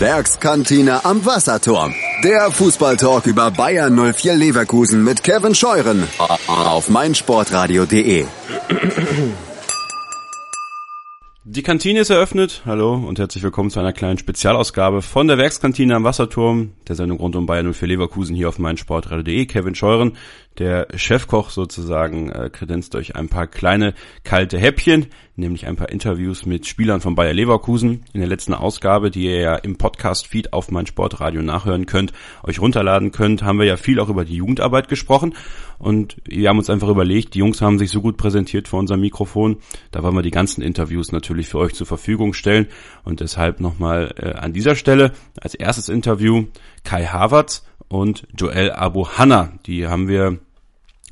Werkskantine am Wasserturm. Der Fußballtalk über Bayern 04 Leverkusen mit Kevin Scheuren auf meinsportradio.de. Die Kantine ist eröffnet. Hallo und herzlich willkommen zu einer kleinen Spezialausgabe von der Werkskantine am Wasserturm, der Sendung rund um Bayern 04 Leverkusen hier auf meinsportradio.de. Kevin Scheuren, der Chefkoch sozusagen, äh, kredenzt euch ein paar kleine kalte Häppchen, nämlich ein paar Interviews mit Spielern von Bayer Leverkusen. In der letzten Ausgabe, die ihr ja im Podcast-Feed auf meinsportradio nachhören könnt, euch runterladen könnt, haben wir ja viel auch über die Jugendarbeit gesprochen und wir haben uns einfach überlegt, die Jungs haben sich so gut präsentiert vor unserem Mikrofon, da wollen wir die ganzen Interviews natürlich für euch zur Verfügung stellen und deshalb nochmal äh, an dieser Stelle als erstes Interview Kai Havertz und Joel Abu Hanna. Die haben wir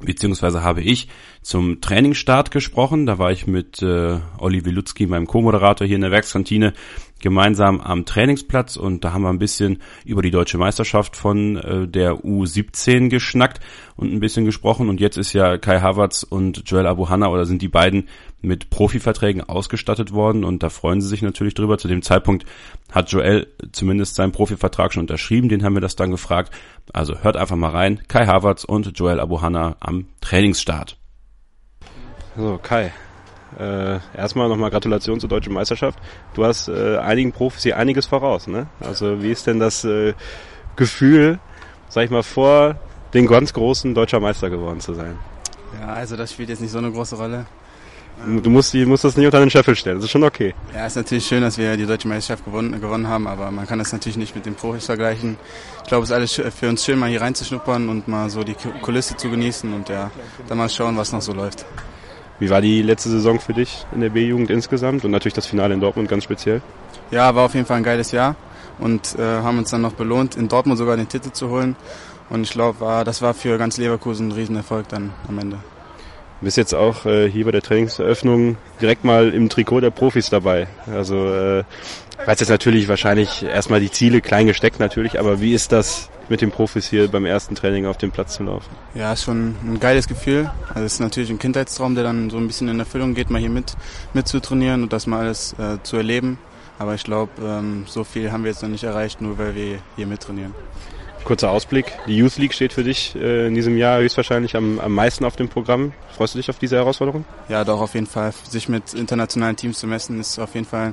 beziehungsweise habe ich zum Trainingsstart gesprochen. Da war ich mit äh, Olli Wilutzki, meinem Co-Moderator hier in der Werkskantine, gemeinsam am Trainingsplatz und da haben wir ein bisschen über die deutsche Meisterschaft von äh, der U17 geschnackt und ein bisschen gesprochen und jetzt ist ja Kai Havertz und Joel Abuhanna oder sind die beiden mit Profiverträgen ausgestattet worden und da freuen sie sich natürlich drüber. Zu dem Zeitpunkt hat Joel zumindest seinen Profivertrag schon unterschrieben, den haben wir das dann gefragt. Also hört einfach mal rein. Kai Havertz und Joel Abuhanna am Trainingsstart. So, Kai, äh, erstmal nochmal Gratulation zur deutschen Meisterschaft. Du hast äh, einigen Profis hier einiges voraus, ne? Also wie ist denn das äh, Gefühl, sag ich mal, vor den ganz großen deutscher Meister geworden zu sein? Ja, also das spielt jetzt nicht so eine große Rolle. Du musst, du musst das nicht unter den Scheffel stellen, das ist schon okay. Ja, ist natürlich schön, dass wir die deutsche Meisterschaft gewonnen, gewonnen haben, aber man kann das natürlich nicht mit den Profis vergleichen. Ich glaube, es ist alles für uns schön, mal hier reinzuschnuppern und mal so die Kulisse zu genießen und ja, dann mal schauen, was noch so läuft. Wie war die letzte Saison für dich in der B-Jugend insgesamt und natürlich das Finale in Dortmund ganz speziell? Ja, war auf jeden Fall ein geiles Jahr und äh, haben uns dann noch belohnt, in Dortmund sogar den Titel zu holen. Und ich glaube, das war für ganz Leverkusen ein Riesenerfolg dann am Ende. Bist jetzt auch äh, hier bei der Trainingseröffnung direkt mal im Trikot der Profis dabei. Also äh, weiß jetzt natürlich wahrscheinlich erstmal die Ziele klein gesteckt natürlich, aber wie ist das mit den Profis hier beim ersten Training auf dem Platz zu laufen? Ja, ist schon ein geiles Gefühl. Also es ist natürlich ein Kindheitstraum, der dann so ein bisschen in Erfüllung geht, mal hier mit, mit zu trainieren und das mal alles äh, zu erleben. Aber ich glaube, ähm, so viel haben wir jetzt noch nicht erreicht, nur weil wir hier mittrainieren. Kurzer Ausblick. Die Youth League steht für dich äh, in diesem Jahr höchstwahrscheinlich am, am meisten auf dem Programm. Freust du dich auf diese Herausforderung? Ja, doch, auf jeden Fall. Sich mit internationalen Teams zu messen, ist auf jeden Fall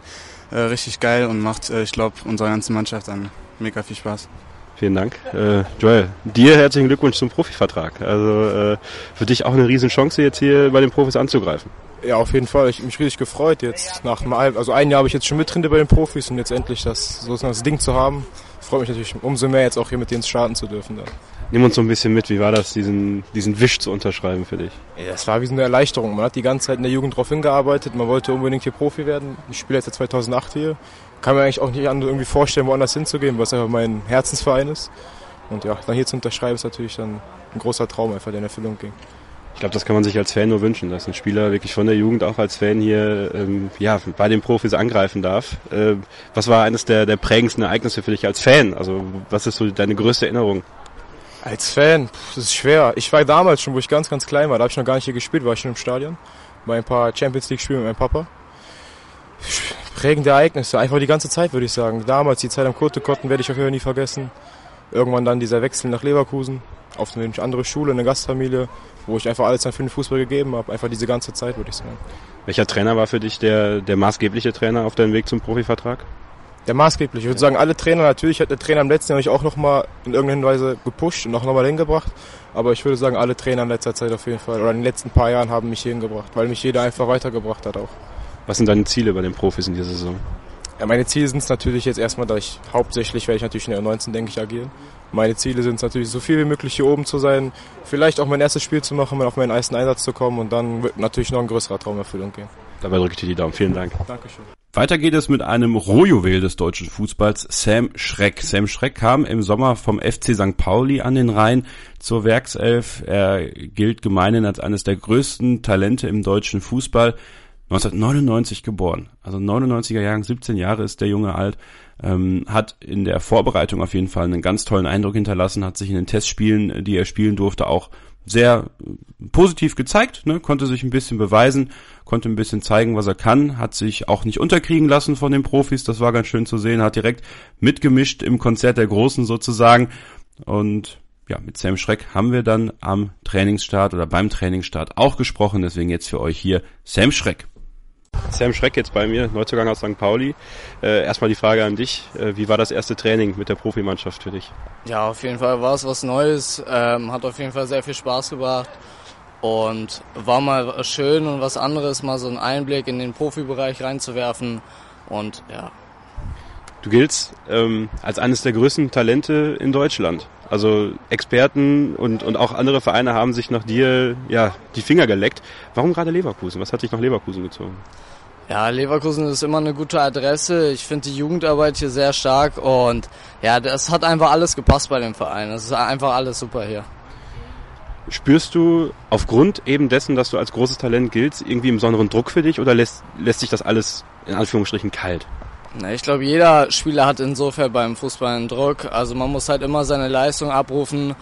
äh, richtig geil und macht, äh, ich glaube, unserer ganzen Mannschaft dann mega viel Spaß. Vielen Dank. Äh, Joel, dir herzlichen Glückwunsch zum Profivertrag. Also äh, für dich auch eine Riesenchance, jetzt hier bei den Profis anzugreifen. Ja, auf jeden Fall. Ich habe mich richtig gefreut jetzt. Nach einem, also ein Jahr habe ich jetzt schon mittrainiert bei den Profis und jetzt endlich das, so das Ding zu haben, freut mich natürlich umso mehr jetzt auch hier mit denen starten zu dürfen. Dann. Nimm uns so ein bisschen mit, wie war das, diesen, diesen Wisch zu unterschreiben für dich? Ja, das war wie so eine Erleichterung. Man hat die ganze Zeit in der Jugend darauf hingearbeitet, man wollte unbedingt hier Profi werden. Ich spiele jetzt seit 2008 hier. Kann mir eigentlich auch nicht irgendwie vorstellen, woanders hinzugehen, was einfach mein Herzensverein ist. Und ja, dann hier zu unterschreiben ist natürlich dann ein großer Traum einfach, der in Erfüllung ging. Ich glaube, das kann man sich als Fan nur wünschen, dass ein Spieler wirklich von der Jugend auch als Fan hier ähm, ja, bei den Profis angreifen darf. Äh, was war eines der, der prägendsten Ereignisse für dich als Fan? Also was ist so deine größte Erinnerung? Als Fan, pff, das ist schwer. Ich war damals schon, wo ich ganz, ganz klein war, da habe ich noch gar nicht hier gespielt, war ich schon im Stadion. Bei ein paar Champions League Spielen mit meinem Papa. Prägende Ereignisse, einfach die ganze Zeit würde ich sagen. Damals, die Zeit am Kotte-Kotten werde ich auf jeden Fall nie vergessen. Irgendwann dann dieser Wechsel nach Leverkusen, auf eine andere Schule, eine Gastfamilie, wo ich einfach alles dann für den Fußball gegeben habe. Einfach diese ganze Zeit, würde ich sagen. Welcher Trainer war für dich der, der maßgebliche Trainer auf deinem Weg zum Profivertrag? Der maßgebliche. Ich würde sagen, alle Trainer, natürlich hat der Trainer im letzten Jahr mich auch nochmal in irgendeiner Weise gepusht und auch nochmal hingebracht. Aber ich würde sagen, alle Trainer in letzter Zeit auf jeden Fall, oder in den letzten paar Jahren haben mich hingebracht, weil mich jeder einfach weitergebracht hat auch. Was sind deine Ziele bei den Profis in dieser Saison? Ja, meine Ziele sind es natürlich jetzt erstmal, da ich hauptsächlich werde ich natürlich in der 19 denke ich, agieren. Meine Ziele sind es natürlich, so viel wie möglich hier oben zu sein, vielleicht auch mein erstes Spiel zu machen, auf meinen ersten Einsatz zu kommen und dann wird natürlich noch ein größerer Traum Erfüllung gehen. Dabei drücke ich dir die Daumen. Vielen Dank. Dankeschön. Weiter geht es mit einem Rohjuwel des deutschen Fußballs, Sam Schreck. Sam Schreck kam im Sommer vom FC St. Pauli an den Rhein zur Werkself. Er gilt gemeinhin als eines der größten Talente im deutschen Fußball. 1999 geboren, also 99er Jahrgang, 17 Jahre ist der Junge alt, ähm, hat in der Vorbereitung auf jeden Fall einen ganz tollen Eindruck hinterlassen, hat sich in den Testspielen, die er spielen durfte, auch sehr positiv gezeigt, ne? konnte sich ein bisschen beweisen, konnte ein bisschen zeigen, was er kann, hat sich auch nicht unterkriegen lassen von den Profis, das war ganz schön zu sehen, hat direkt mitgemischt im Konzert der Großen sozusagen und ja, mit Sam Schreck haben wir dann am Trainingsstart oder beim Trainingsstart auch gesprochen, deswegen jetzt für euch hier Sam Schreck. Sam Schreck jetzt bei mir, Neuzugang aus St. Pauli. Äh, erstmal die Frage an dich. Äh, wie war das erste Training mit der Profimannschaft für dich? Ja, auf jeden Fall war es was Neues. Ähm, hat auf jeden Fall sehr viel Spaß gebracht. Und war mal schön und was anderes, mal so einen Einblick in den Profibereich reinzuwerfen. Und ja. Du giltst ähm, als eines der größten Talente in Deutschland. Also Experten und, und auch andere Vereine haben sich nach dir ja die Finger geleckt. Warum gerade Leverkusen? Was hat dich nach Leverkusen gezogen? Ja, Leverkusen ist immer eine gute Adresse. Ich finde die Jugendarbeit hier sehr stark und ja, das hat einfach alles gepasst bei dem Verein. Das ist einfach alles super hier. Spürst du aufgrund eben dessen, dass du als großes Talent giltst, irgendwie einen besonderen Druck für dich oder lässt, lässt sich das alles in Anführungsstrichen kalt? Na, ich glaube, jeder Spieler hat insofern beim Fußball einen Druck. Also man muss halt immer seine Leistung abrufen.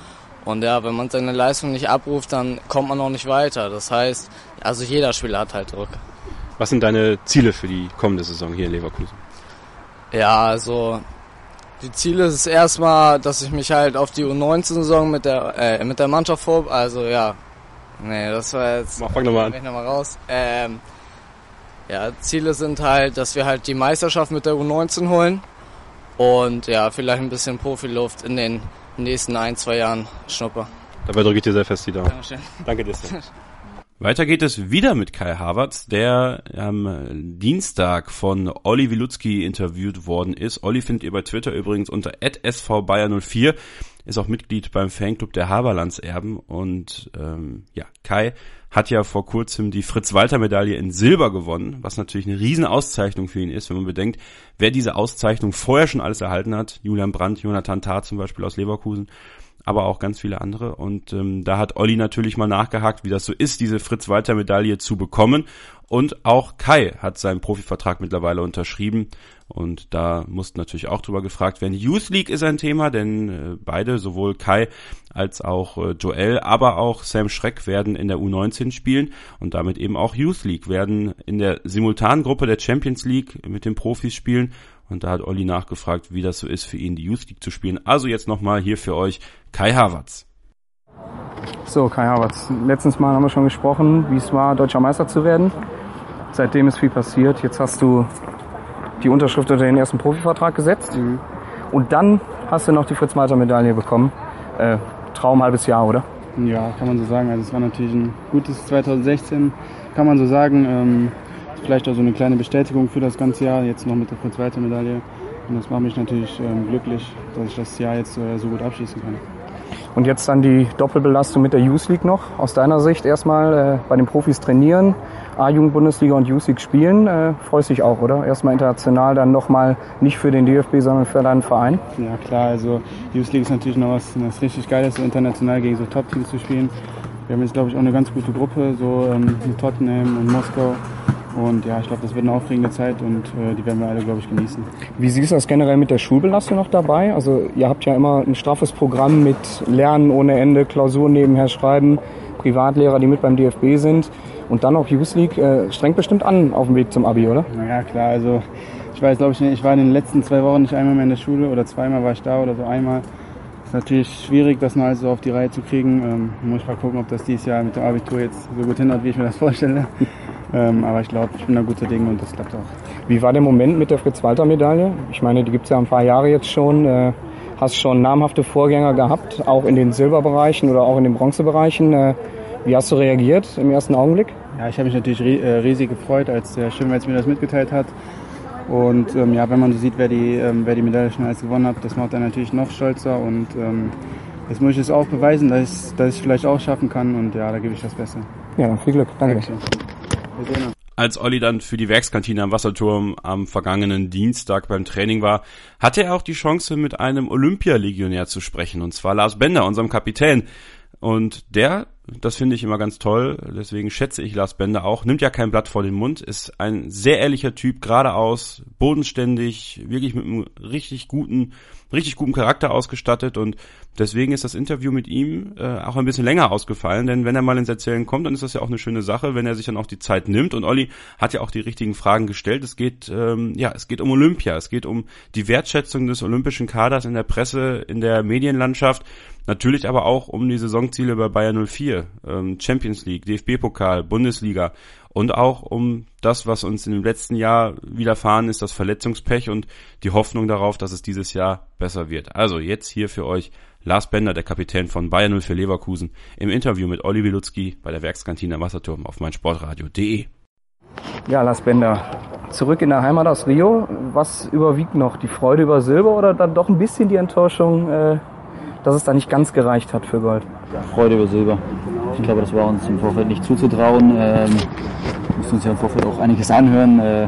Und ja, wenn man seine Leistung nicht abruft, dann kommt man auch nicht weiter. Das heißt, also jeder Spieler hat halt Druck. Was sind deine Ziele für die kommende Saison hier in Leverkusen? Ja, also die Ziele ist erstmal, dass ich mich halt auf die U19-Saison mit der äh, mit der Mannschaft vor, also ja, nee, das war jetzt. Mach, fang nochmal an. Ich noch mal raus. Ähm, ja, Ziele sind halt, dass wir halt die Meisterschaft mit der U19 holen und ja, vielleicht ein bisschen Profiluft in den nächsten ein, zwei Jahren schnuppern. Dabei drücke ich dir sehr fest die Daumen. Dankeschön. Danke dir. Weiter geht es wieder mit Kai Havertz, der am Dienstag von Olli Wilutzki interviewt worden ist. Olli findet ihr bei Twitter übrigens unter svbayer04, ist auch Mitglied beim Fanclub der Haberlandserben und ähm, ja, Kai hat ja vor kurzem die Fritz-Walter-Medaille in Silber gewonnen, was natürlich eine riesen Auszeichnung für ihn ist, wenn man bedenkt, wer diese Auszeichnung vorher schon alles erhalten hat. Julian Brandt, Jonathan Tah zum Beispiel aus Leverkusen aber auch ganz viele andere. Und ähm, da hat Olli natürlich mal nachgehakt, wie das so ist, diese Fritz-Walter-Medaille zu bekommen. Und auch Kai hat seinen Profivertrag mittlerweile unterschrieben. Und da musste natürlich auch drüber gefragt werden. Youth League ist ein Thema, denn äh, beide, sowohl Kai als auch äh, Joel, aber auch Sam Schreck werden in der U19 spielen und damit eben auch Youth League werden in der Simultangruppe der Champions League mit den Profis spielen und da hat Olli nachgefragt, wie das so ist für ihn, die Youth League zu spielen. Also jetzt nochmal hier für euch Kai Havertz. So, Kai Havertz. Letztens Mal haben wir schon gesprochen, wie es war, deutscher Meister zu werden. Seitdem ist viel passiert. Jetzt hast du die Unterschrift unter den ersten Profivertrag gesetzt. Mhm. Und dann hast du noch die Fritz-Malter-Medaille bekommen. Äh, Traum halbes Jahr, oder? Ja, kann man so sagen. Also es war natürlich ein gutes 2016, kann man so sagen. Ähm, vielleicht auch so eine kleine Bestätigung für das ganze Jahr, jetzt noch mit der Fritz-Walter-Medaille. Und das macht mich natürlich ähm, glücklich, dass ich das Jahr jetzt äh, so gut abschließen kann. Und jetzt dann die Doppelbelastung mit der Youth League noch. Aus deiner Sicht erstmal äh, bei den Profis trainieren, A-Jugend-Bundesliga und Youth League spielen. Äh, freust dich auch, oder? Erstmal international, dann nochmal nicht für den DFB, sondern für deinen Verein? Ja klar, also Youth League ist natürlich noch was, was richtig Geiles, so international gegen so Top-Teams zu spielen. Wir haben jetzt, glaube ich, auch eine ganz gute Gruppe, so ähm, mit Tottenham und Moskau. Und ja, ich glaube, das wird eine aufregende Zeit und äh, die werden wir alle, glaube ich, genießen. Wie siehst du das generell mit der Schulbelastung noch dabei? Also ihr habt ja immer ein straffes Programm mit Lernen ohne Ende, Klausuren nebenher schreiben, Privatlehrer, die mit beim DFB sind und dann auch Youth League. Äh, strengt bestimmt an auf dem Weg zum Abi, oder? Ja, klar. Also ich weiß, glaube ich, ich war in den letzten zwei Wochen nicht einmal mehr in der Schule oder zweimal war ich da oder so einmal. Ist natürlich schwierig, das noch alles so auf die Reihe zu kriegen. Ähm, muss ich mal gucken, ob das dieses Jahr mit dem Abitur jetzt so gut hinhaut, wie ich mir das vorstelle. Ähm, aber ich glaube, ich bin da guter Dinge und das klappt auch. Wie war der Moment mit der Fritz-Walter-Medaille? Ich meine, die gibt's ja ein paar Jahre jetzt schon. Äh, hast schon namhafte Vorgänger gehabt, auch in den Silberbereichen oder auch in den Bronzebereichen. Äh, wie hast du reagiert im ersten Augenblick? Ja, ich habe mich natürlich äh, riesig gefreut, als der Schwimmer mir das mitgeteilt hat. Und ähm, ja, wenn man so sieht, wer die, ähm, wer die Medaille schon alles gewonnen hat, das macht er natürlich noch stolzer. Und ähm, jetzt muss ich es auch beweisen, dass ich dass ich vielleicht auch schaffen kann. Und ja, da gebe ich das Beste. Ja, dann viel Glück. Danke. Dankeschön. Als Olli dann für die Werkskantine am Wasserturm am vergangenen Dienstag beim Training war, hatte er auch die Chance, mit einem Olympialegionär zu sprechen, und zwar Lars Bender, unserem Kapitän. Und der Das finde ich immer ganz toll. Deswegen schätze ich Lars Bender auch. Nimmt ja kein Blatt vor den Mund. Ist ein sehr ehrlicher Typ, geradeaus, bodenständig, wirklich mit einem richtig guten, richtig guten Charakter ausgestattet und deswegen ist das Interview mit ihm äh, auch ein bisschen länger ausgefallen, denn wenn er mal ins Erzählen kommt, dann ist das ja auch eine schöne Sache, wenn er sich dann auch die Zeit nimmt und Olli hat ja auch die richtigen Fragen gestellt. Es geht ähm, ja, es geht um Olympia, es geht um die Wertschätzung des olympischen Kaders in der Presse, in der Medienlandschaft Natürlich aber auch um die Saisonziele bei Bayern 04, ähm, Champions League, DFB-Pokal, Bundesliga und auch um das, was uns in dem letzten Jahr widerfahren ist, das Verletzungspech und die Hoffnung darauf, dass es dieses Jahr besser wird. Also jetzt hier für euch Lars Bender, der Kapitän von Bayern 04 Leverkusen, im Interview mit Olli Wilutzki bei der Werkskantine am Wasserturm auf meinsportradio.de. Ja, Lars Bender, zurück in der Heimat aus Rio. Was überwiegt noch? Die Freude über Silber oder dann doch ein bisschen die Enttäuschung, äh, dass es da nicht ganz gereicht hat für Gold. Freude über Silber. Ich glaube, das war uns im Vorfeld nicht zuzutrauen. Ähm, mussten uns ja im Vorfeld auch einiges anhören. Äh,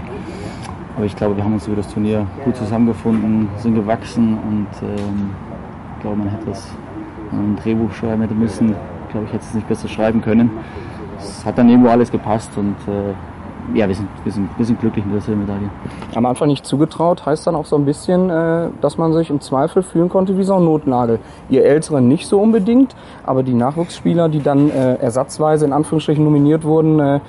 aber ich glaube, wir haben uns über das Turnier gut zusammengefunden, sind gewachsen und ähm, ich glaube, man hätte das ein Drehbuch schreiben hätte müssen. Ich glaube, ich hätte es nicht besser schreiben können. Es hat dann irgendwo alles gepasst und äh, ja, wir sind, wir, sind, wir sind glücklich mit der Silbermedaille. Am Anfang nicht zugetraut, heißt dann auch so ein bisschen, äh, dass man sich im Zweifel fühlen konnte wie so ein Notnagel. Ihr Älteren nicht so unbedingt, aber die Nachwuchsspieler, die dann äh, ersatzweise in Anführungsstrichen nominiert wurden, äh,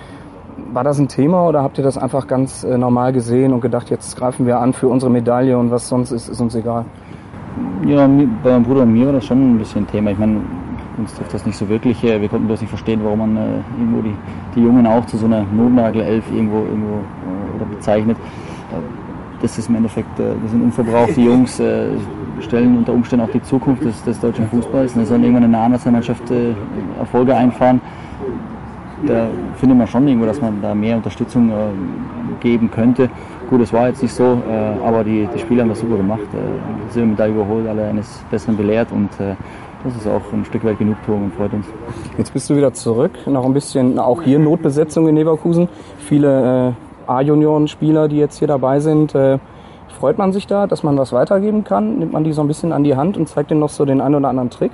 war das ein Thema oder habt ihr das einfach ganz äh, normal gesehen und gedacht, jetzt greifen wir an für unsere Medaille und was sonst ist, ist uns egal? Ja, bei meinem Bruder und mir war das schon ein bisschen Thema. Ich meine, uns trifft das nicht so wirklich. Wir konnten bloß nicht verstehen, warum man äh, irgendwo die, die Jungen auch zu so einer Notnagel-Elf irgendwo, irgendwo äh, oder bezeichnet. Das ist im Endeffekt, äh, das sind unverbraucht. Die Jungs äh, stellen unter Umständen auch die Zukunft des, des deutschen Fußballs. Die sollen irgendwann in der Nationalmannschaft äh, Erfolge einfahren. Da findet man schon irgendwo, dass man da mehr Unterstützung äh, geben könnte. Gut, es war jetzt nicht so, äh, aber die, die Spieler haben das super gemacht. Äh, Silbermedaille überholt, alle eines Besseren belehrt und äh, das ist auch ein Stück weit Genugtuung und freut uns. Jetzt bist du wieder zurück, noch ein bisschen, auch hier Notbesetzung in Leverkusen. Viele äh, A-Junioren-Spieler, die jetzt hier dabei sind. Äh, freut man sich da, dass man was weitergeben kann? Nimmt man die so ein bisschen an die Hand und zeigt denen noch so den einen oder anderen Trick?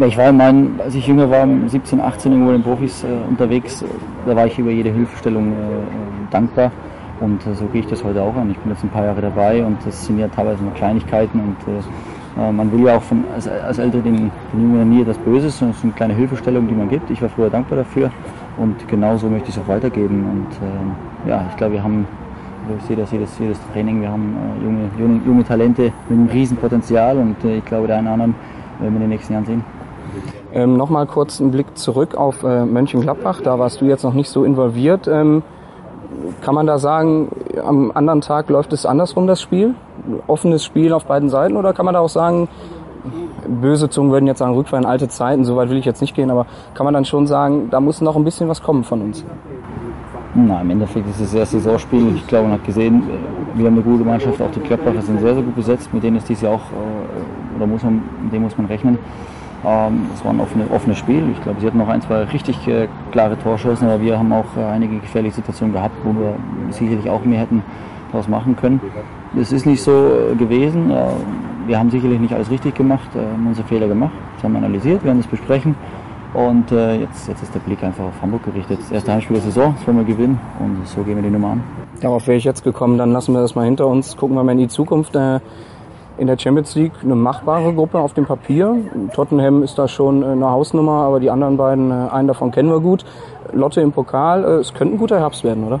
Ich war, mein, als ich jünger war, 17, 18 irgendwo in den Profis äh, unterwegs, da war ich über jede Hilfestellung äh, äh dankbar. Und äh, so gehe ich das heute auch an. Ich bin jetzt ein paar Jahre dabei und das sind ja teilweise nur Kleinigkeiten und äh, man will ja auch von, als, als Ältere den, den Jungen nie etwas Böses, sondern es sind kleine Hilfestellungen, die man gibt. Ich war früher dankbar dafür und genauso möchte ich es auch weitergeben. Und äh, ja, ich glaube, wir haben, ich sehe das jedes, jedes Training, wir haben äh, junge, junge, junge Talente mit einem riesen Potenzial und äh, ich glaube, der einen oder anderen werden wir in den nächsten Jahren sehen. Ähm, Nochmal kurz einen Blick zurück auf äh, Mönchengladbach. Da warst du jetzt noch nicht so involviert. Ähm, kann man da sagen, am anderen Tag läuft es andersrum, das Spiel? Offenes Spiel auf beiden Seiten? Oder kann man da auch sagen, böse Zungen würden jetzt sagen, Rückfall in alte Zeiten, so weit will ich jetzt nicht gehen, aber kann man dann schon sagen, da muss noch ein bisschen was kommen von uns? Na, im Endeffekt ist es das Saisonspiel. Ich glaube, man hat gesehen, wir haben eine gute Mannschaft, auch die Gladbacher sind sehr, sehr gut besetzt, mit denen ist dies Jahr auch, äh, oder muss man, mit dem muss man rechnen. Ähm, es war ein offenes, offenes Spiel. Ich glaube, sie hatten noch ein, zwei richtig äh, klare Torchancen, aber wir haben auch äh, einige gefährliche Situationen gehabt, wo wir sicherlich auch mehr hätten daraus machen können. Es ist nicht so äh, gewesen. Wir haben sicherlich nicht alles richtig gemacht, haben unsere Fehler gemacht, das haben wir analysiert, werden das besprechen. Und jetzt, jetzt ist der Blick einfach auf Hamburg gerichtet. Das erste Heimspiel der Saison, das wollen wir gewinnen und so gehen wir die Nummer an. Darauf wäre ich jetzt gekommen, dann lassen wir das mal hinter uns, gucken wir mal in die Zukunft in der Champions League eine machbare Gruppe auf dem Papier. Tottenham ist da schon eine Hausnummer, aber die anderen beiden, äh, einen davon kennen wir gut. Lotte im Pokal, äh, es könnte ein guter Herbst werden, oder?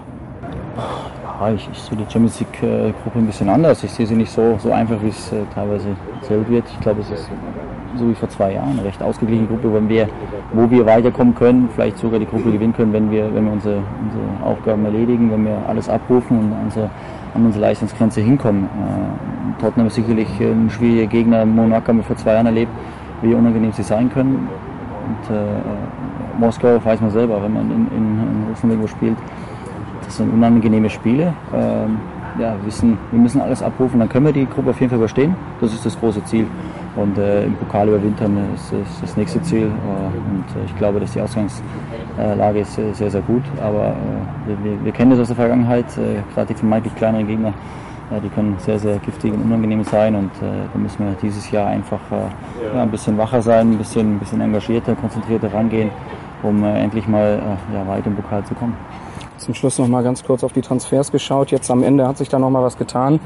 Ja, ich, ich sehe die Champions League-Gruppe ein bisschen anders. Ich sehe sie nicht so, so einfach, wie es äh, teilweise erzählt wird. Ich glaube, es ist so wie vor zwei Jahren eine recht ausgeglichene Gruppe, wo wir, wo wir weiterkommen können, vielleicht sogar die Gruppe gewinnen können, wenn wir, wenn wir unsere, unsere Aufgaben erledigen, wenn wir alles abrufen und unsere an unsere Leistungsgrenze hinkommen. Äh, Tottenham ist sicherlich ein schwieriger Gegner. Monaco haben wir vor zwei Jahren erlebt, wie unangenehm sie sein können. Und äh, Moskau weiß man selber, wenn man in, in, in Russland irgendwo spielt, das sind unangenehme Spiele. Ähm, ja, wissen, wir müssen alles abrufen, dann können wir die Gruppe auf jeden Fall überstehen. Das ist das große Ziel. Und äh, im Pokal überwintern ist, ist das nächste Ziel. Äh, und äh, ich glaube, dass die Ausgangslage ist sehr, sehr gut. Aber äh, wir, wir, kennen das aus der Vergangenheit. Äh, gerade die vermeintlich kleineren Gegner ja, die können sehr, sehr giftig und unangenehm sein und äh, da müssen wir dieses Jahr einfach äh, ja, ein bisschen wacher sein, ein bisschen, ein bisschen engagierter, konzentrierter rangehen, um äh, endlich mal äh, ja, weit im Pokal zu kommen. Zum Schluss noch mal ganz kurz auf die Transfers geschaut. Jetzt am Ende hat sich da noch mal was getan.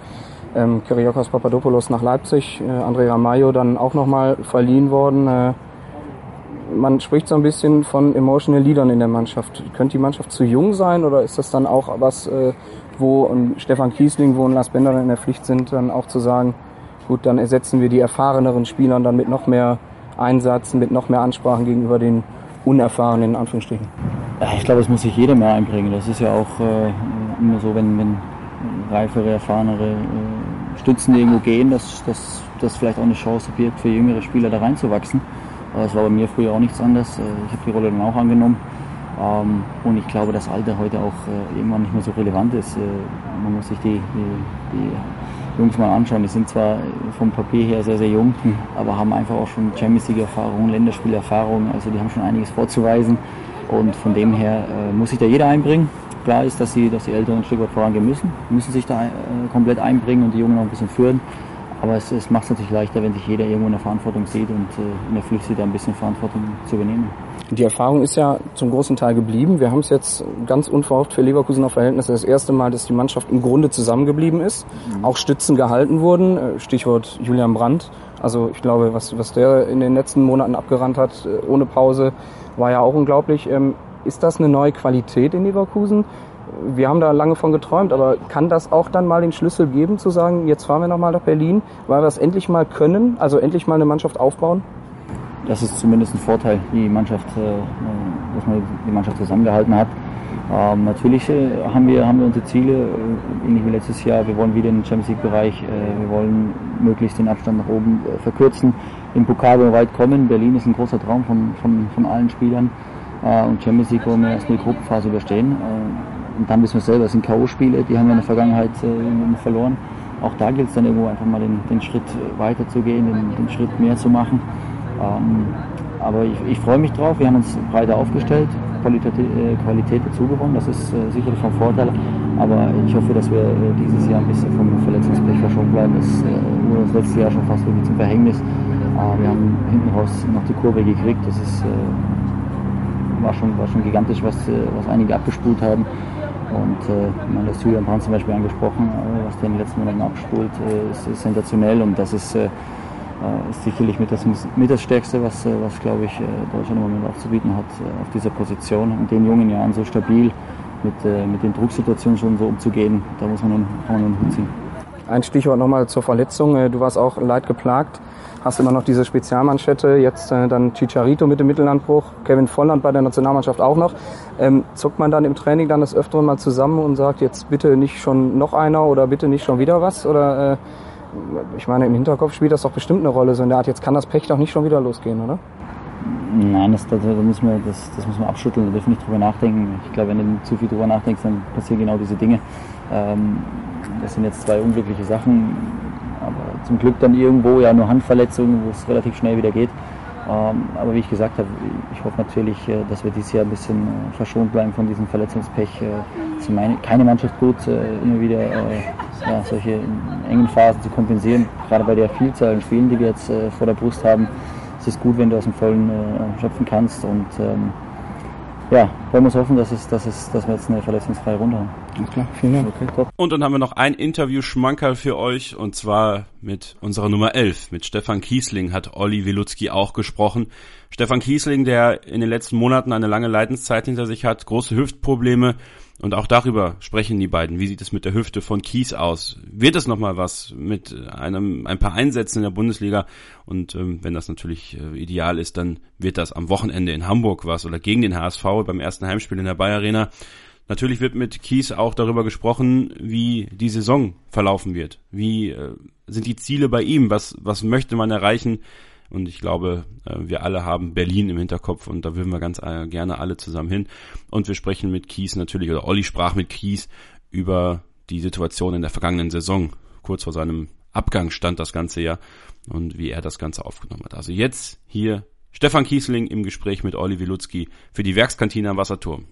Ähm, Kyriakos Papadopoulos nach Leipzig, äh, Andrea Mayo dann auch noch mal verliehen worden. Äh, man spricht so ein bisschen von emotional Leadern in der Mannschaft. Könnte die Mannschaft zu jung sein oder ist das dann auch was, äh, wo ein Stefan Kiesling, wo ein Lars Bender dann in der Pflicht sind, dann auch zu sagen, gut, dann ersetzen wir die erfahreneren Spielern dann mit noch mehr Einsatz, mit noch mehr Ansprachen gegenüber den unerfahrenen in Anführungsstrichen? Ich glaube, es muss sich jeder mehr einbringen. Das ist ja auch äh, immer so, wenn, wenn reifere, erfahrenere äh, Stützen irgendwo gehen, dass das vielleicht auch eine Chance birgt, für jüngere Spieler da reinzuwachsen. Das war bei mir früher auch nichts anderes. Äh, ich habe die Rolle dann auch angenommen. Ähm, und ich glaube, dass Alter heute auch äh, irgendwann nicht mehr so relevant ist. Äh, man muss sich die, die, die Jungs mal anschauen. Die sind zwar vom Papier her sehr, sehr jung, mhm. aber haben einfach auch schon Champions League-Erfahrung, Länderspielerfahrung. Also die haben schon einiges vorzuweisen. Und von dem her muss sich da jeder einbringen. Klar ist, dass die, dass die Älteren ein Stück weit vorangehen müssen, müssen sich da komplett einbringen und die Jungen noch ein bisschen führen. Aber es, es macht es natürlich leichter, wenn sich jeder irgendwo in der Verantwortung sieht und äh, in der Pflicht sieht, da ein bisschen Verantwortung zu übernehmen. Die Erfahrung ist ja zum großen Teil geblieben. Wir haben es jetzt ganz unverhofft für Leverkusener Verhältnisse das erste Mal, dass die Mannschaft im Grunde zusammengeblieben ist. Mhm. Auch Stützen gehalten wurden. Äh, Stichwort Julian Brandt. Also ich glaube, was, was der in den letzten Monaten abgerannt hat, äh, ohne Pause, war ja auch unglaublich. Ist das eine neue Qualität in Leverkusen? wir haben da lange von geträumt, aber kann das auch dann mal den Schlüssel geben, zu sagen, jetzt fahren wir nochmal nach Berlin, weil wir es endlich mal können, also endlich mal eine Mannschaft aufbauen? Das ist zumindest ein Vorteil, die Mannschaft, äh, dass man die Mannschaft zusammengehalten hat. Ähm, natürlich äh, haben, wir, haben wir unsere Ziele, äh, ähnlich wie letztes Jahr. Wir wollen wieder in den Champions League-Bereich, wir wollen möglichst den Abstand nach oben verkürzen, im Pokal weit kommen. Berlin ist ein großer Traum von, von, von allen Spielern. Und Champions League wollen wir erst die Gruppenphase überstehen. Und dann wissen wir selber, es sind K.O.-Spiele, die haben wir in der Vergangenheit äh, verloren. Auch da gilt es dann irgendwo einfach mal den, den Schritt weiter zu gehen, den, den Schritt mehr zu machen. Ähm, aber ich, ich freue mich drauf, wir haben uns breiter aufgestellt, Qualität, äh, Qualität dazu gewonnen, das ist äh, sicherlich vom Vorteil. Aber ich hoffe, dass wir äh, dieses Jahr ein bisschen vom Verletzungspech verschont bleiben. Das äh, wurde das letzte Jahr schon fast wirklich zum Verhängnis. wir haben hinten raus noch die Kurve gekriegt, das ist, äh, war, schon, war schon gigantisch, was, was einige abgespult haben. Und äh, man hat Julian Brand zum Beispiel angesprochen, äh, was der in den letzten Monaten abspult, äh, ist, ist, sensationell und das ist, äh, äh ist sicherlich mit das, mit das Stärkste, was, äh, was glaube ich, äh, Deutschland im Moment aufzubieten hat auf dieser Position. In den jungen Jahren so stabil mit, mit den Drucksituationen schon so umzugehen, da muss man nun, kann Hut ziehen. Ein Stichwort nochmal zur Verletzung. Du warst auch leid geplagt hast immer noch diese Spezialmanschette, jetzt äh, dann Chicharito mit dem Mittelanbruch, Kevin Volland bei der Nationalmannschaft auch noch. Ähm, zuckt man dann im Training dann das Öfteren mal zusammen und sagt, jetzt bitte nicht schon noch einer oder bitte nicht schon wieder was? Oder äh, ich meine, im Hinterkopf spielt das doch bestimmt eine Rolle, so in der Art, jetzt kann das Pech doch nicht schon wieder losgehen, oder? Nein, das, das, das, müssen wir, das, das müssen wir abschütteln, da dürfen wir nicht drüber nachdenken. Ich glaube, wenn du zu viel drüber nachdenkst, dann passieren genau diese Dinge. Ähm, das sind jetzt zwei unglückliche Sachen aber zum Glück dann irgendwo ja nur Handverletzungen, wo es relativ schnell wieder geht. Ähm, aber wie ich gesagt habe, ich hoffe natürlich, äh, dass wir dieses Jahr ein bisschen äh, verschont bleiben von diesem Verletzungspech. Es ist keine Mannschaft gut, äh, immer wieder ja, solche engen Phasen zu kompensieren. Gerade bei der Vielzahl an Spielen, die wir jetzt vor der Brust haben, ist es gut, wenn du aus dem Vollen schöpfen kannst. Und ähm, ja, wollen wir uns hoffen, dass, es, dass, es, dass wir jetzt eine verletzungsfreie Runde haben. Alles klar, vielen Dank. Okay, top. Und dann haben wir noch ein Interview-Schmankerl für euch und zwar mit unserer Nummer 11. Mit Stefan Kiesling hat Olli Wilutzki auch gesprochen. Stefan Kiesling, der in den letzten Monaten eine lange Leidenszeit hinter sich hat, große Hüftprobleme und auch darüber sprechen die beiden. Wie sieht es mit der Hüfte von Kies aus? Wird es nochmal was mit einem, ein paar Einsätzen in der Bundesliga? Und ähm, wenn das natürlich äh, ideal ist, dann wird das am Wochenende in Hamburg was oder gegen den HSV beim ersten Heimspiel in der Bayer Arena. Natürlich wird mit Kies auch darüber gesprochen, wie die Saison verlaufen wird. Wie äh, sind die Ziele bei ihm? Was, was möchte man erreichen? Und ich glaube, äh, wir alle haben Berlin im Hinterkopf und da würden wir ganz äh, gerne alle zusammen hin. Und wir sprechen mit Kies natürlich, oder Olli sprach mit Kies über die Situation in der vergangenen Saison. Kurz vor seinem Abgang stand das Ganze ja und wie er das Ganze aufgenommen hat. Also jetzt hier Stefan Kiesling im Gespräch mit Olli Wilutzki für die Werkskantine am Wasserturm.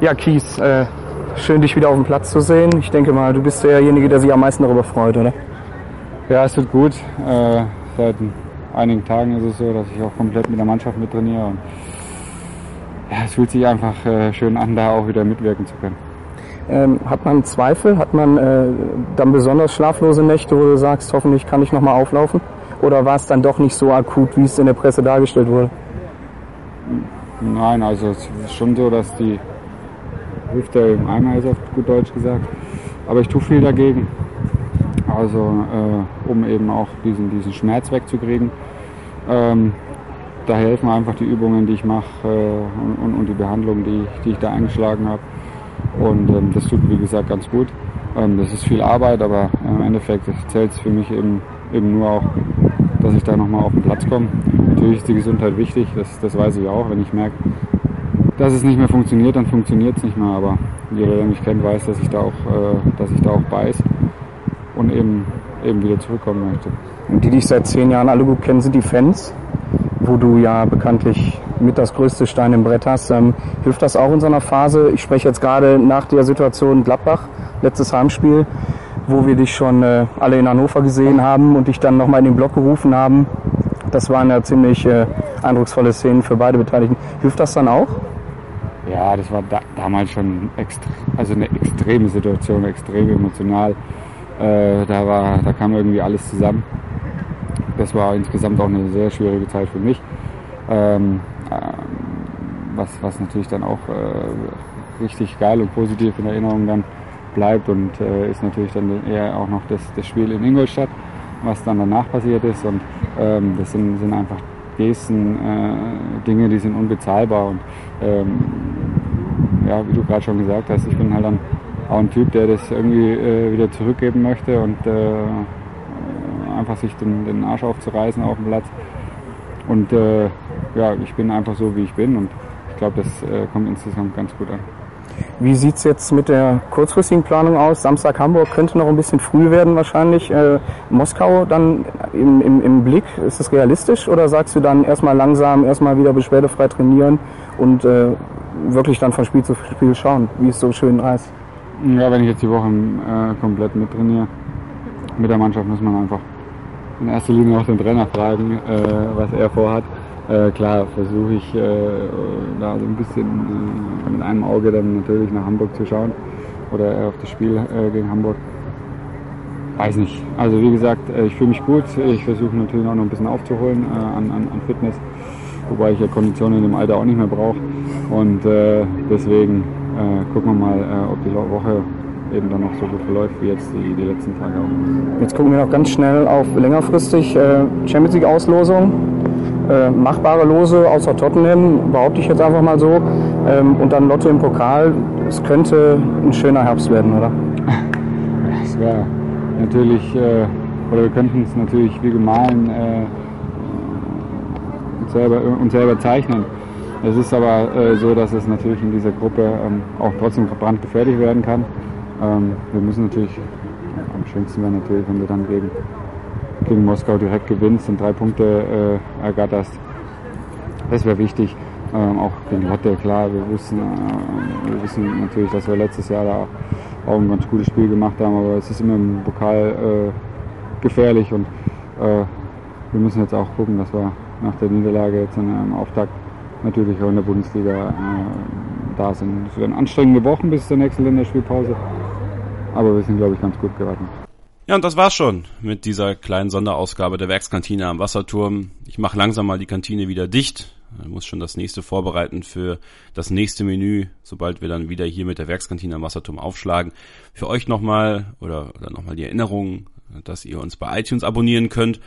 Ja, Kies, äh, schön dich wieder auf dem Platz zu sehen. Ich denke mal, du bist derjenige, der sich am meisten darüber freut, oder? Ja, es wird gut. Äh, seit einigen Tagen ist es so, dass ich auch komplett mit der Mannschaft mit trainiere. Und ja, es fühlt sich einfach äh, schön an, da auch wieder mitwirken zu können. Ähm, hat man Zweifel? Hat man äh, dann besonders schlaflose Nächte, wo du sagst, hoffentlich kann ich nochmal auflaufen? Oder war es dann doch nicht so akut, wie es in der Presse dargestellt wurde? Nein, also es ist schon so, dass die Hüfte im Eimer ist, auf gut Deutsch gesagt. Aber ich tue viel dagegen. Also äh, um eben auch diesen, diesen Schmerz wegzukriegen. Ähm, da helfen einfach die Übungen, die ich mache äh, und, und, und, die Behandlung, die, die ich da eingeschlagen habe. Und ähm, das tut, wie gesagt, ganz gut. Ähm, das ist viel Arbeit, aber im Endeffekt zählt es für mich eben, eben nur auch, dass ich da nochmal auf den Platz komme. Natürlich ist die Gesundheit wichtig, das, das weiß ich auch. Wenn ich merke, dass es nicht mehr funktioniert, dann funktioniert es nicht mehr. Aber jeder, der mich kennt, weiß, dass ich da auch, äh, dass ich da auch beiß und eben, eben wieder zurückkommen möchte. Und die dich seit zehn Jahren alle gut kennen, sind die Fans, wo du ja bekanntlich mit das größte Stein im Brett hast. Ähm, hilft das auch in so einer Phase? Ich spreche jetzt gerade nach der Situation Gladbach, letztes Heimspiel, wo wir dich schon äh, alle in Hannover gesehen haben und dich dann nochmal in den Block gerufen haben. Das waren ja ziemlich äh, eindrucksvolle Szenen für beide Beteiligten. Hilft das dann auch? Ja, das war da, damals schon extre also eine extreme Situation, extrem emotional. Äh, da, war, da kam irgendwie alles zusammen. Das war insgesamt auch eine sehr schwierige Zeit für mich. Ähm, äh, was, was natürlich dann auch äh, richtig geil und positiv in Erinnerung dann bleibt und äh, ist natürlich dann eher auch noch das, das Spiel in Ingolstadt, was dann danach passiert ist. Und ähm, das sind, sind einfach Gesten, äh, Dinge, die sind unbezahlbar. Und ähm, ja, wie du gerade schon gesagt hast, ich bin halt dann auch ein Typ, der das irgendwie äh, wieder zurückgeben möchte und äh, einfach sich den, den Arsch aufzureißen auf dem Platz. Und äh, ja, ich bin einfach so, wie ich bin und ich glaube, das äh, kommt insgesamt ganz gut an. Wie sieht es jetzt mit der kurzfristigen Planung aus? Samstag Hamburg könnte noch ein bisschen früh werden wahrscheinlich. Äh, Moskau dann im, im, im Blick, ist das realistisch oder sagst du dann erstmal langsam, erstmal wieder beschwerdefrei trainieren und äh, wirklich dann von Spiel zu Spiel schauen, wie es so schön heißt? Ja, wenn ich jetzt die Woche äh, komplett mittrainiere mit der Mannschaft, muss man einfach in erster Linie auch den Trainer fragen, äh, was er vorhat. Äh, klar versuche ich äh, da so ein bisschen äh, mit einem Auge dann natürlich nach Hamburg zu schauen oder auf das Spiel äh, gegen Hamburg. Weiß nicht. Also wie gesagt, ich fühle mich gut. Ich versuche natürlich auch noch ein bisschen aufzuholen an, an, an, Fitness, wobei ich ja Konditionen in dem Alter auch nicht mehr brauche. Und deswegen gucken wir mal, ob die Woche eben dann noch so gut verläuft wie jetzt die, die letzten Tage auch. Jetzt gucken wir noch ganz schnell auf längerfristig äh, Champions League Auslosung. Äh, machbare Lose außer Tottenham, behaupte ich jetzt einfach mal so. Ähm, und dann Lotto im Pokal. Es könnte ein schöner Herbst werden, oder? Es wäre natürlich, äh, oder wir könnten es natürlich wie gemahlen äh, uns, selber, uns selber zeichnen. Es ist aber äh, so, dass es natürlich in dieser Gruppe ähm, auch trotzdem brandgefährlich werden kann. Ähm, wir müssen natürlich, am schönsten wäre natürlich, wenn wir dann gegen, gegen Moskau direkt gewinnst und drei Punkte äh, ergatterst. Das wäre wichtig. Ähm, auch gegen Lotte, klar, wir wissen, äh, wir wissen natürlich, dass wir letztes Jahr da auch ein ganz gutes Spiel gemacht haben, aber es ist immer im Pokal äh, gefährlich und äh, wir müssen jetzt auch gucken, dass wir nach der Niederlage jetzt in einem Auftakt natürlich auch in der Bundesliga äh, da sind. Es werden anstrengende Wochen bis zur nächsten Länderspielpause, aber wir sind, glaube ich, ganz gut gewappnet. Ja, und das war's schon mit dieser kleinen Sonderausgabe der Werkskantine am Wasserturm. Ich mache langsam mal die Kantine wieder dicht. Ich muss schon das nächste vorbereiten für das nächste Menü, sobald wir dann wieder hier mit der Werkskantine am Wasserturm aufschlagen. Für euch nochmal oder, oder nochmal die Erinnerung, dass ihr uns bei iTunes abonnieren könnt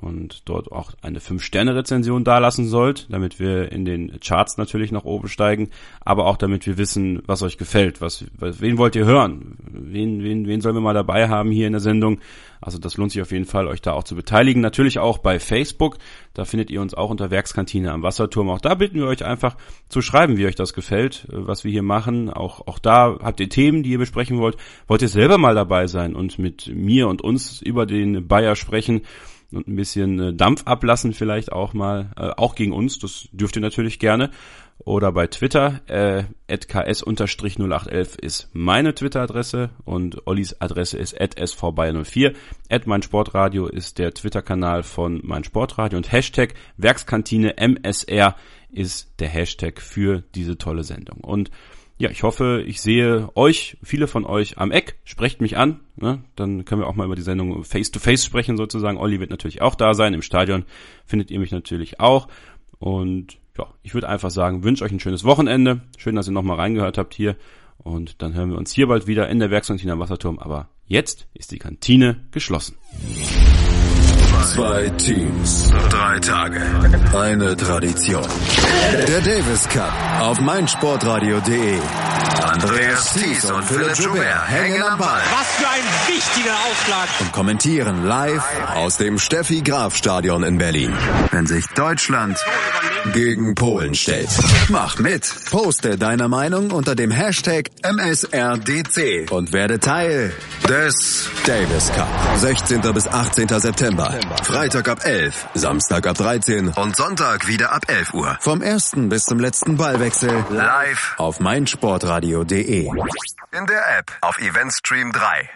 und dort auch eine 5-Sterne-Rezension dalassen sollt, damit wir in den Charts natürlich nach oben steigen, aber auch damit wir wissen, was euch gefällt. Was, wen wollt ihr hören? Wen, wen, wen sollen wir mal dabei haben hier in der Sendung? Also das lohnt sich auf jeden Fall, euch da auch zu beteiligen. Natürlich auch bei Facebook. Da findet ihr uns auch unter Werkskantine am Wasserturm. Auch da bitten wir euch einfach zu schreiben, wie euch das gefällt, was wir hier machen. Auch, auch da habt ihr Themen, die ihr besprechen wollt. Wollt ihr selber mal dabei sein und mit mir und uns über den Bayer sprechen? Und ein bisschen äh, Dampf ablassen vielleicht auch mal, äh, auch gegen uns, das dürft ihr natürlich gerne. Oder bei Twitter, äh, ks-0811 ist meine Twitter-Adresse und Ollis Adresse ist svbayern04. At mein Sportradio ist der Twitter-Kanal von mein Sportradio und Hashtag Werkskantine MSR ist der Hashtag für diese tolle Sendung. Und ja, ich hoffe, ich sehe euch, viele von euch am Eck. Sprecht mich an, ne? dann können wir auch mal über die Sendung face to face sprechen sozusagen. Olli wird natürlich auch da sein. Im Stadion findet ihr mich natürlich auch. Und ja, ich würde einfach sagen, wünsche euch ein schönes Wochenende. Schön, dass ihr nochmal reingehört habt hier. Und dann hören wir uns hier bald wieder in der Werkskantine am Wasserturm. Aber jetzt ist die Kantine geschlossen. Zwei Teams, drei Tage, eine Tradition. Der Davis Cup auf meinsportradio.de. Andreas Thies und Philipp Joubert hängen am Ball. Was für ein wichtiger Aufschlag. Und kommentieren live aus dem Steffi Graf Stadion in Berlin. Wenn sich Deutschland gegen Polen stellt. Mach mit. Poste deine Meinung unter dem Hashtag MSRDC und werde Teil des Davis Cup. 16. bis 18. September. Freitag ab 11, Samstag ab 13 und Sonntag wieder ab 11 Uhr. Vom ersten bis zum letzten Ballwechsel live auf meinsportradio.de. In der App auf Eventstream 3.